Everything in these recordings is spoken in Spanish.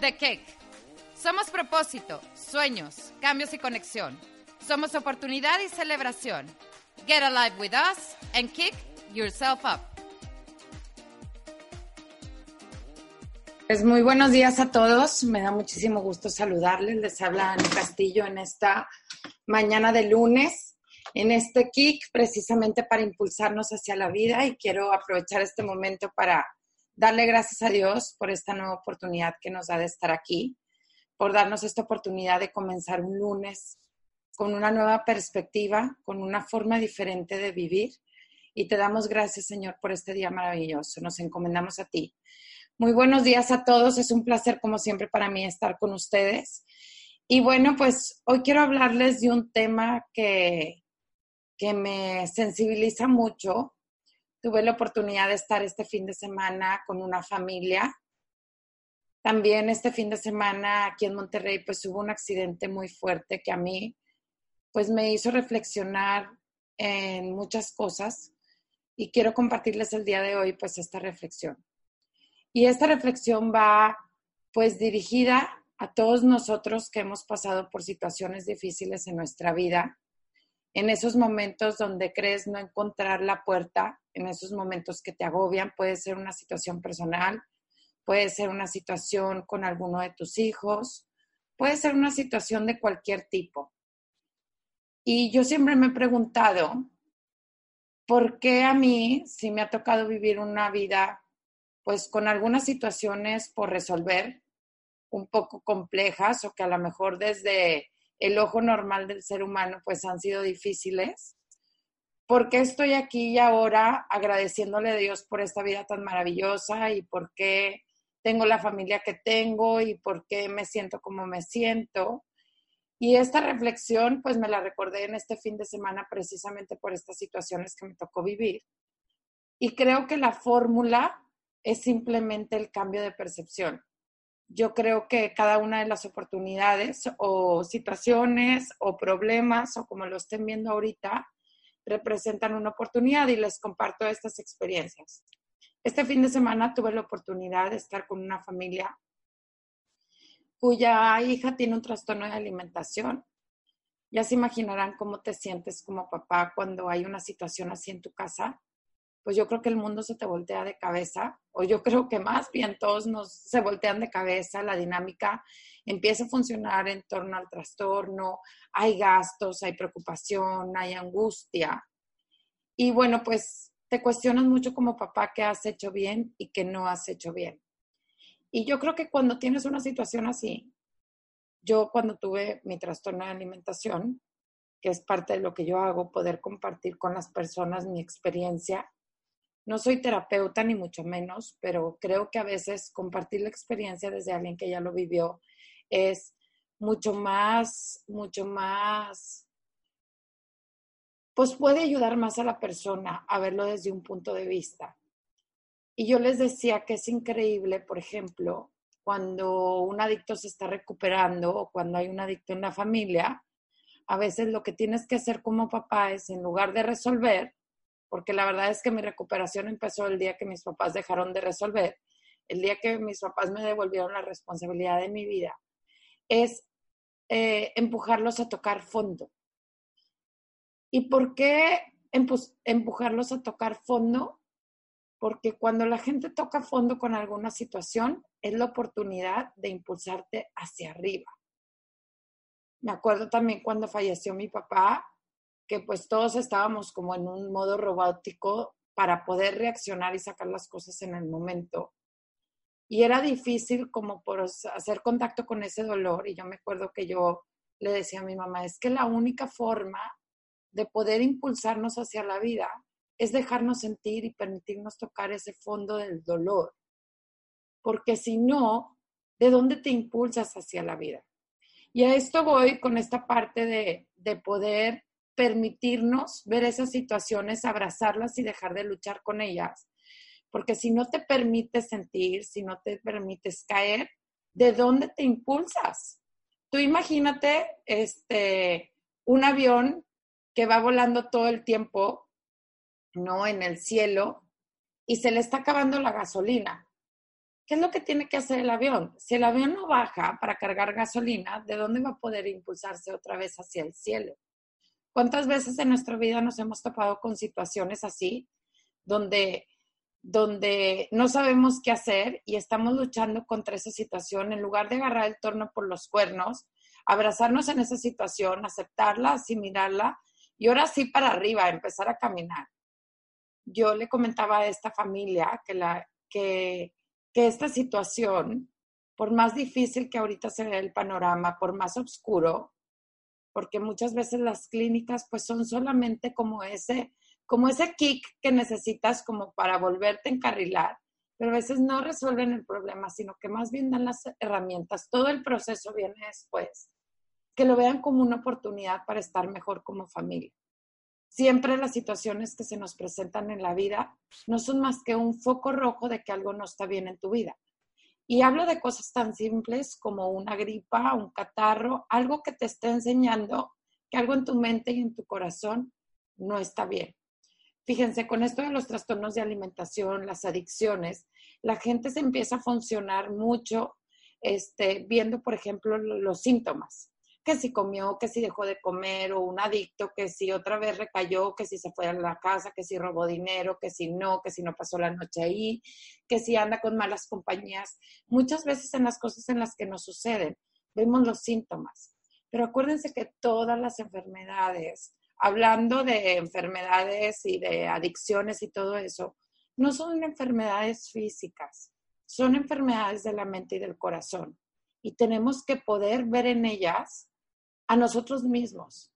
The Kick. Somos propósito, sueños, cambios y conexión. Somos oportunidad y celebración. Get alive with us and kick yourself up. Pues muy buenos días a todos. Me da muchísimo gusto saludarles. Les habla Ana Castillo en esta mañana de lunes, en este kick precisamente para impulsarnos hacia la vida y quiero aprovechar este momento para darle gracias a Dios por esta nueva oportunidad que nos da de estar aquí, por darnos esta oportunidad de comenzar un lunes con una nueva perspectiva, con una forma diferente de vivir. Y te damos gracias, Señor, por este día maravilloso. Nos encomendamos a ti. Muy buenos días a todos. Es un placer, como siempre, para mí estar con ustedes. Y bueno, pues hoy quiero hablarles de un tema que, que me sensibiliza mucho Tuve la oportunidad de estar este fin de semana con una familia. También este fin de semana aquí en Monterrey pues hubo un accidente muy fuerte que a mí pues me hizo reflexionar en muchas cosas y quiero compartirles el día de hoy pues esta reflexión. Y esta reflexión va pues dirigida a todos nosotros que hemos pasado por situaciones difíciles en nuestra vida en esos momentos donde crees no encontrar la puerta, en esos momentos que te agobian, puede ser una situación personal, puede ser una situación con alguno de tus hijos, puede ser una situación de cualquier tipo. Y yo siempre me he preguntado, ¿por qué a mí, si me ha tocado vivir una vida, pues con algunas situaciones por resolver, un poco complejas o que a lo mejor desde el ojo normal del ser humano pues han sido difíciles. ¿Por qué estoy aquí y ahora agradeciéndole a Dios por esta vida tan maravillosa y por qué tengo la familia que tengo y por qué me siento como me siento? Y esta reflexión pues me la recordé en este fin de semana precisamente por estas situaciones que me tocó vivir. Y creo que la fórmula es simplemente el cambio de percepción yo creo que cada una de las oportunidades o situaciones o problemas o como lo estén viendo ahorita representan una oportunidad y les comparto estas experiencias. Este fin de semana tuve la oportunidad de estar con una familia cuya hija tiene un trastorno de alimentación. Ya se imaginarán cómo te sientes como papá cuando hay una situación así en tu casa pues yo creo que el mundo se te voltea de cabeza, o yo creo que más bien todos nos se voltean de cabeza, la dinámica empieza a funcionar en torno al trastorno, hay gastos, hay preocupación, hay angustia. Y bueno, pues te cuestionas mucho como papá qué has hecho bien y qué no has hecho bien. Y yo creo que cuando tienes una situación así, yo cuando tuve mi trastorno de alimentación, que es parte de lo que yo hago, poder compartir con las personas mi experiencia, no soy terapeuta ni mucho menos, pero creo que a veces compartir la experiencia desde alguien que ya lo vivió es mucho más, mucho más, pues puede ayudar más a la persona a verlo desde un punto de vista. Y yo les decía que es increíble, por ejemplo, cuando un adicto se está recuperando o cuando hay un adicto en la familia, a veces lo que tienes que hacer como papá es, en lugar de resolver, porque la verdad es que mi recuperación empezó el día que mis papás dejaron de resolver, el día que mis papás me devolvieron la responsabilidad de mi vida, es eh, empujarlos a tocar fondo. ¿Y por qué empujarlos a tocar fondo? Porque cuando la gente toca fondo con alguna situación, es la oportunidad de impulsarte hacia arriba. Me acuerdo también cuando falleció mi papá, que pues todos estábamos como en un modo robótico para poder reaccionar y sacar las cosas en el momento. Y era difícil como por hacer contacto con ese dolor. Y yo me acuerdo que yo le decía a mi mamá, es que la única forma de poder impulsarnos hacia la vida es dejarnos sentir y permitirnos tocar ese fondo del dolor. Porque si no, ¿de dónde te impulsas hacia la vida? Y a esto voy con esta parte de, de poder permitirnos ver esas situaciones, abrazarlas y dejar de luchar con ellas. Porque si no te permites sentir, si no te permites caer, ¿de dónde te impulsas? Tú imagínate este, un avión que va volando todo el tiempo, ¿no? En el cielo y se le está acabando la gasolina. ¿qué es lo que tiene que hacer el avión? Si el avión no baja para cargar gasolina, ¿de dónde va a poder impulsarse otra vez hacia el cielo? ¿Cuántas veces en nuestra vida nos hemos topado con situaciones así, donde, donde no sabemos qué hacer y estamos luchando contra esa situación en lugar de agarrar el torno por los cuernos, abrazarnos en esa situación, aceptarla, asimilarla y ahora sí para arriba, empezar a caminar. Yo le comentaba a esta familia que, la, que, que esta situación, por más difícil que ahorita se vea el panorama, por más oscuro, porque muchas veces las clínicas pues son solamente como ese, como ese kick que necesitas como para volverte a encarrilar, pero a veces no resuelven el problema, sino que más bien dan las herramientas. Todo el proceso viene después que lo vean como una oportunidad para estar mejor como familia. Siempre las situaciones que se nos presentan en la vida no son más que un foco rojo de que algo no está bien en tu vida. Y hablo de cosas tan simples como una gripa, un catarro, algo que te esté enseñando que algo en tu mente y en tu corazón no está bien. Fíjense, con esto de los trastornos de alimentación, las adicciones, la gente se empieza a funcionar mucho este, viendo, por ejemplo, los síntomas que si comió, que si dejó de comer, o un adicto, que si otra vez recayó, que si se fue a la casa, que si robó dinero, que si no, que si no pasó la noche ahí, que si anda con malas compañías. Muchas veces en las cosas en las que nos suceden, vemos los síntomas. Pero acuérdense que todas las enfermedades, hablando de enfermedades y de adicciones y todo eso, no son enfermedades físicas, son enfermedades de la mente y del corazón. Y tenemos que poder ver en ellas a nosotros mismos.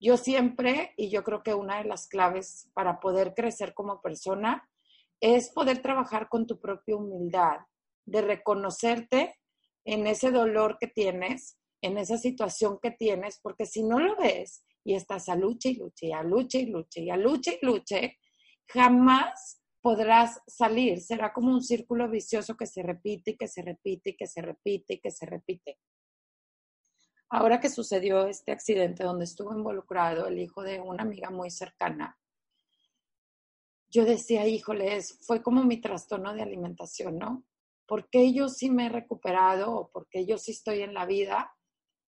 Yo siempre, y yo creo que una de las claves para poder crecer como persona es poder trabajar con tu propia humildad, de reconocerte en ese dolor que tienes, en esa situación que tienes, porque si no lo ves y estás a lucha y lucha y a lucha y lucha y a lucha y lucha, jamás podrás salir. Será como un círculo vicioso que se repite y que se repite y que se repite y que se repite ahora que sucedió este accidente donde estuvo involucrado el hijo de una amiga muy cercana, yo decía, híjoles, fue como mi trastorno de alimentación, ¿no? Porque yo sí me he recuperado o porque yo sí estoy en la vida?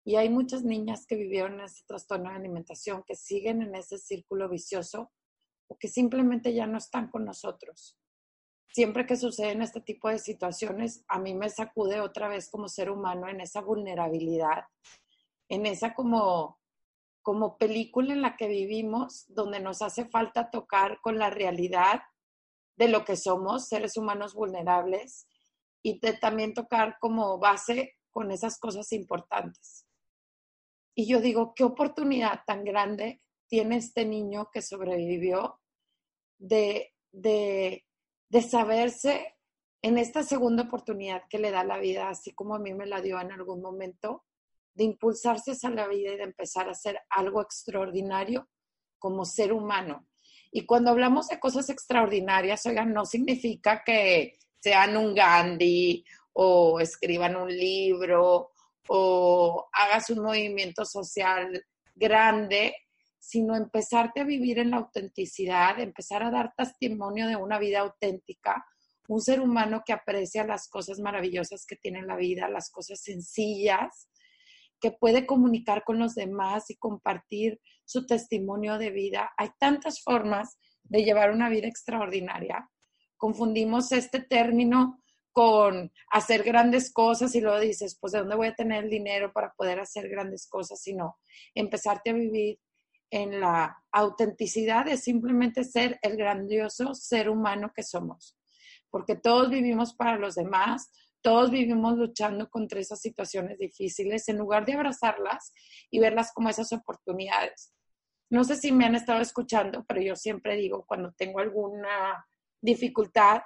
Y hay muchas niñas que vivieron ese trastorno de alimentación, que siguen en ese círculo vicioso o que simplemente ya no están con nosotros. Siempre que suceden este tipo de situaciones, a mí me sacude otra vez como ser humano en esa vulnerabilidad en esa como, como película en la que vivimos, donde nos hace falta tocar con la realidad de lo que somos, seres humanos vulnerables, y también tocar como base con esas cosas importantes. Y yo digo, qué oportunidad tan grande tiene este niño que sobrevivió de, de, de saberse en esta segunda oportunidad que le da la vida, así como a mí me la dio en algún momento, de impulsarse a la vida y de empezar a hacer algo extraordinario como ser humano. Y cuando hablamos de cosas extraordinarias, oigan, no significa que sean un Gandhi o escriban un libro o hagas un movimiento social grande, sino empezarte a vivir en la autenticidad, empezar a dar testimonio de una vida auténtica, un ser humano que aprecia las cosas maravillosas que tiene la vida, las cosas sencillas, que puede comunicar con los demás y compartir su testimonio de vida. Hay tantas formas de llevar una vida extraordinaria. Confundimos este término con hacer grandes cosas y luego dices, pues ¿de dónde voy a tener el dinero para poder hacer grandes cosas? Sino empezarte a vivir en la autenticidad de simplemente ser el grandioso ser humano que somos. Porque todos vivimos para los demás, todos vivimos luchando contra esas situaciones difíciles en lugar de abrazarlas y verlas como esas oportunidades. No sé si me han estado escuchando, pero yo siempre digo cuando tengo alguna dificultad,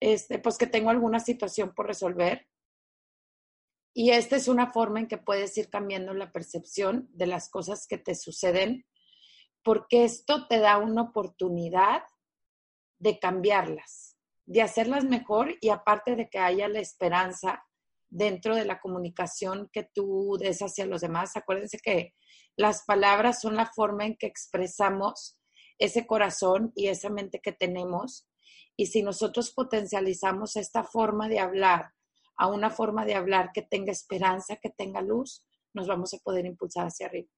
este, pues que tengo alguna situación por resolver. Y esta es una forma en que puedes ir cambiando la percepción de las cosas que te suceden, porque esto te da una oportunidad de cambiarlas de hacerlas mejor y aparte de que haya la esperanza dentro de la comunicación que tú des hacia los demás. Acuérdense que las palabras son la forma en que expresamos ese corazón y esa mente que tenemos Y si nosotros potencializamos esta forma de hablar a una forma de hablar que tenga esperanza, que tenga luz, nos vamos a poder impulsar hacia arriba.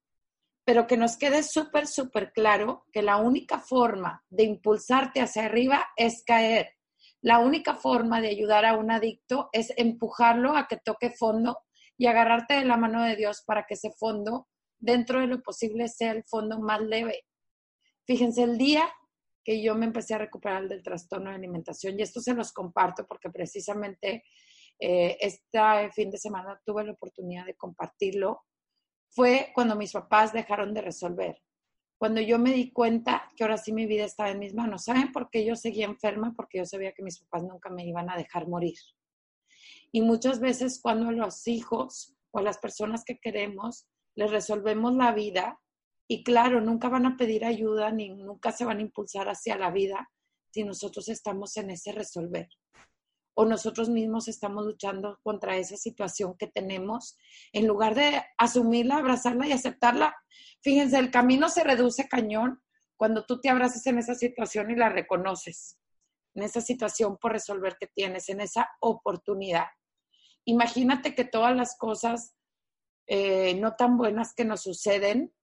Pero que nos quede súper, súper claro que la única forma de impulsarte hacia arriba es caer. La única forma de ayudar a un adicto es empujarlo a que toque fondo y agarrarte de la mano de Dios para que ese fondo, dentro de lo posible, sea el fondo más leve. Fíjense, el día que yo me empecé a recuperar del trastorno de alimentación, y esto se los comparto porque precisamente eh, este fin de semana tuve la oportunidad de compartirlo, fue cuando mis papás dejaron de resolver. Cuando yo me di cuenta que ahora sí mi vida estaba en mis manos. ¿Saben por qué yo seguía enferma? Porque yo sabía que mis papás nunca me iban a dejar morir. Y muchas veces cuando a los hijos o a las personas que queremos les resolvemos la vida, y claro, nunca van a pedir ayuda ni nunca se van a impulsar hacia la vida si nosotros estamos en ese resolver o nosotros mismos estamos luchando contra esa situación que tenemos, en lugar de asumirla, abrazarla y aceptarla. Fíjense, el camino se reduce cañón cuando tú te abrazas en esa situación y la reconoces, en esa situación por resolver que tienes, en esa oportunidad. Imagínate que todas las cosas eh, no tan buenas que nos suceden,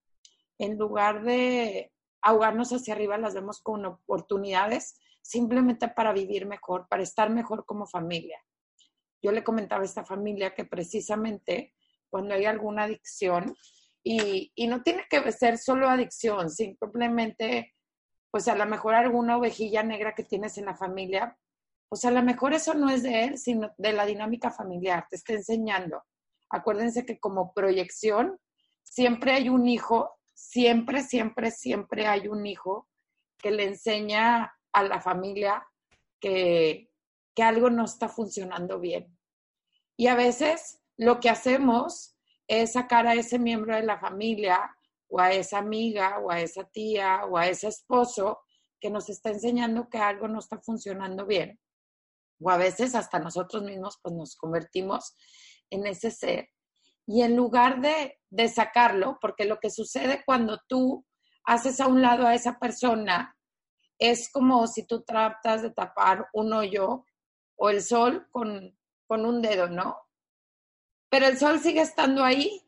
en lugar de ahogarnos hacia arriba, las vemos con oportunidades simplemente para vivir mejor, para estar mejor como familia. Yo le comentaba a esta familia que precisamente cuando hay alguna adicción, y, y no tiene que ser solo adicción, simplemente, pues a lo mejor alguna ovejilla negra que tienes en la familia, pues a lo mejor eso no es de él, sino de la dinámica familiar, te está enseñando. Acuérdense que como proyección, siempre hay un hijo, siempre, siempre, siempre hay un hijo que le enseña a la familia que, que algo no está funcionando bien. Y a veces lo que hacemos es sacar a ese miembro de la familia o a esa amiga o a esa tía o a ese esposo que nos está enseñando que algo no está funcionando bien. O a veces hasta nosotros mismos pues nos convertimos en ese ser. Y en lugar de, de sacarlo, porque lo que sucede cuando tú haces a un lado a esa persona es como si tú tratas de tapar un hoyo o el sol con, con un dedo, ¿no? Pero el sol sigue estando ahí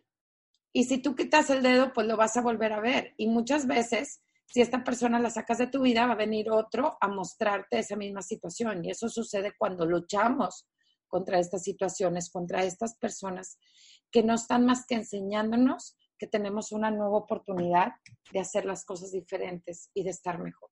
y si tú quitas el dedo, pues lo vas a volver a ver. Y muchas veces, si esta persona la sacas de tu vida, va a venir otro a mostrarte esa misma situación. Y eso sucede cuando luchamos contra estas situaciones, contra estas personas que no están más que enseñándonos que tenemos una nueva oportunidad de hacer las cosas diferentes y de estar mejor.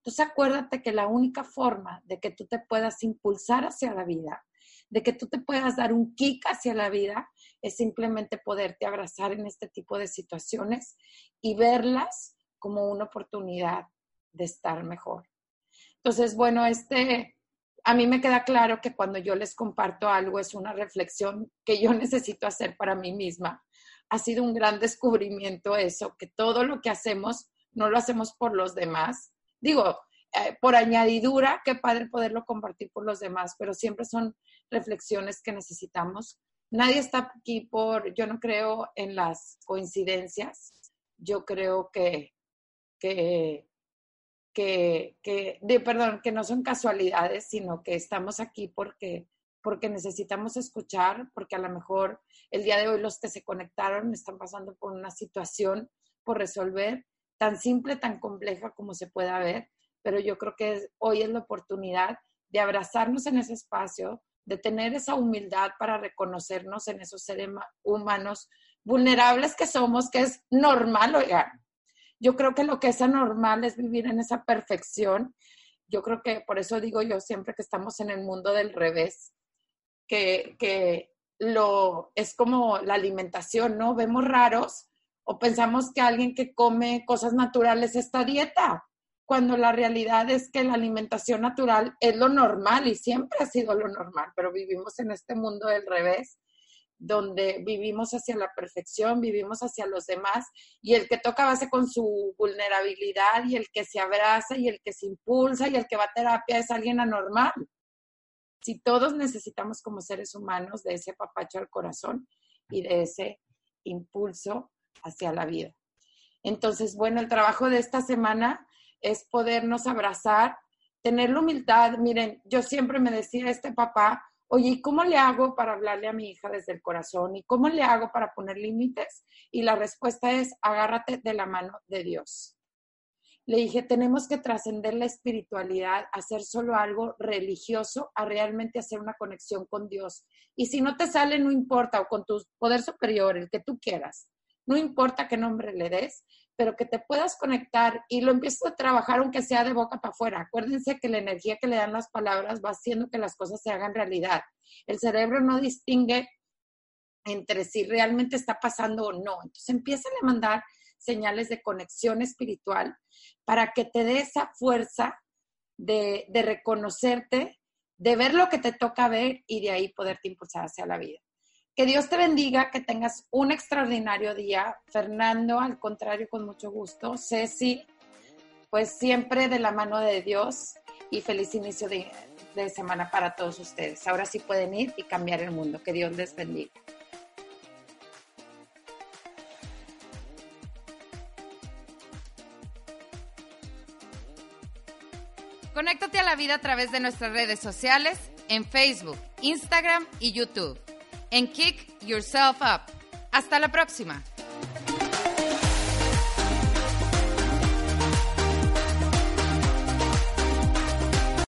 Entonces acuérdate que la única forma de que tú te puedas impulsar hacia la vida, de que tú te puedas dar un kick hacia la vida, es simplemente poderte abrazar en este tipo de situaciones y verlas como una oportunidad de estar mejor. Entonces, bueno, este, a mí me queda claro que cuando yo les comparto algo es una reflexión que yo necesito hacer para mí misma. Ha sido un gran descubrimiento eso, que todo lo que hacemos no lo hacemos por los demás, digo, eh, por añadidura, qué padre poderlo compartir por los demás, pero siempre son reflexiones que necesitamos. Nadie está aquí por, yo no creo en las coincidencias, yo creo que, que, que, que de, perdón, que no son casualidades, sino que estamos aquí porque, porque necesitamos escuchar, porque a lo mejor el día de hoy los que se conectaron están pasando por una situación por resolver tan simple, tan compleja como se pueda ver, pero yo creo que hoy es la oportunidad de abrazarnos en ese espacio, de tener esa humildad para reconocernos en esos seres humanos vulnerables que somos, que es normal, oigan. Yo creo que lo que es anormal es vivir en esa perfección. Yo creo que por eso digo yo siempre que estamos en el mundo del revés, que, que lo es como la alimentación, ¿no? Vemos raros o pensamos que alguien que come cosas naturales está dieta, cuando la realidad es que la alimentación natural es lo normal y siempre ha sido lo normal, pero vivimos en este mundo del revés, donde vivimos hacia la perfección, vivimos hacia los demás y el que toca base con su vulnerabilidad y el que se abraza y el que se impulsa y el que va a terapia es alguien anormal. Si todos necesitamos como seres humanos de ese papacho al corazón y de ese impulso hacia la vida. Entonces, bueno, el trabajo de esta semana es podernos abrazar tener la humildad. Miren, yo siempre me decía este papá, oye, ¿y cómo le hago para hablarle a mi hija desde el corazón? ¿Y cómo le hago para poner límites? Y la respuesta es, agárrate de la mano de Dios. Le dije, tenemos que trascender la espiritualidad, hacer solo algo religioso, a realmente hacer una conexión con Dios. Y si no te sale, no importa, o con tu poder superior, el que tú quieras. No importa qué nombre le des, pero que te puedas conectar y lo empieces a trabajar aunque sea de boca para afuera. Acuérdense que la energía que le dan las palabras va haciendo que las cosas se hagan realidad. El cerebro no distingue entre si realmente está pasando o no. Entonces empiezan a mandar señales de conexión espiritual para que te dé esa fuerza de, de reconocerte, de ver lo que te toca ver y de ahí poderte impulsar hacia la vida. Que Dios te bendiga, que tengas un extraordinario día. Fernando, al contrario, con mucho gusto. Ceci, pues siempre de la mano de Dios y feliz inicio de, de semana para todos ustedes. Ahora sí pueden ir y cambiar el mundo. Que Dios les bendiga. Conéctate a la vida a través de nuestras redes sociales en Facebook, Instagram y YouTube. En Kick Yourself Up. Hasta la próxima.